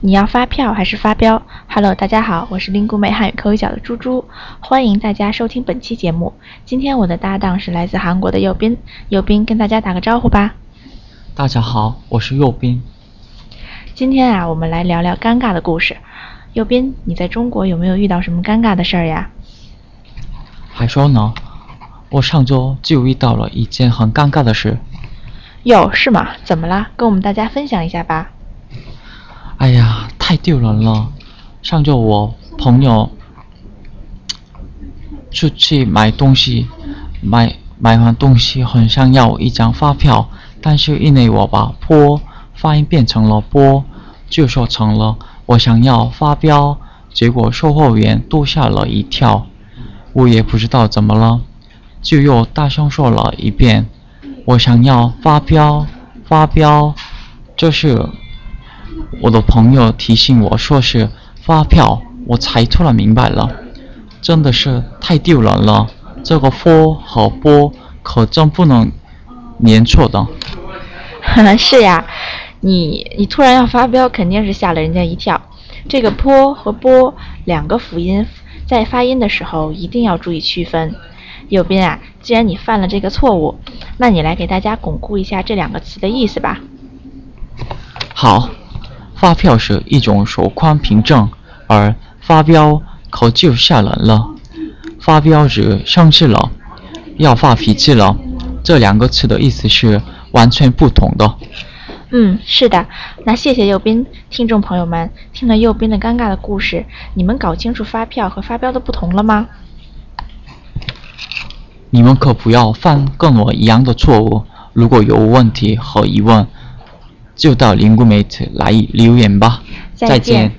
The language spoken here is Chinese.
你要发票还是发飙？Hello，大家好，我是林谷美汉语口语角的猪猪，欢迎大家收听本期节目。今天我的搭档是来自韩国的右斌，右斌跟大家打个招呼吧。大家好，我是右斌。今天啊，我们来聊聊尴尬的故事。右斌，你在中国有没有遇到什么尴尬的事儿呀？还说呢，我上周就遇到了一件很尴尬的事。哟，是吗？怎么了？跟我们大家分享一下吧。太丢人了！上周我朋友出去买东西，买买完东西很想要一张发票，但是因为我把“坡”发音变成了“波”，就说成了我想要发飙，结果售货员都吓了一跳。我也不知道怎么了，就又大声说了一遍：“我想要发飙，发飙。”这是。我的朋友提醒我说是发票，我才突然明白了，真的是太丢人了。这个 “f” 和波可真不能连错的。是呀，你你突然要发飙，肯定是吓了人家一跳。这个坡和波两个辅音，在发音的时候一定要注意区分。右边啊，既然你犯了这个错误，那你来给大家巩固一下这两个词的意思吧。好。发票是一种收款凭证，而发飙可就吓人了。发飙指生气了，要发脾气了，这两个词的意思是完全不同的。嗯，是的。那谢谢右斌，听众朋友们，听了右斌的尴尬的故事，你们搞清楚发票和发飙的不同了吗？你们可不要犯跟我一样的错误。如果有问题和疑问，就到灵谷媒体来留言吧，再见。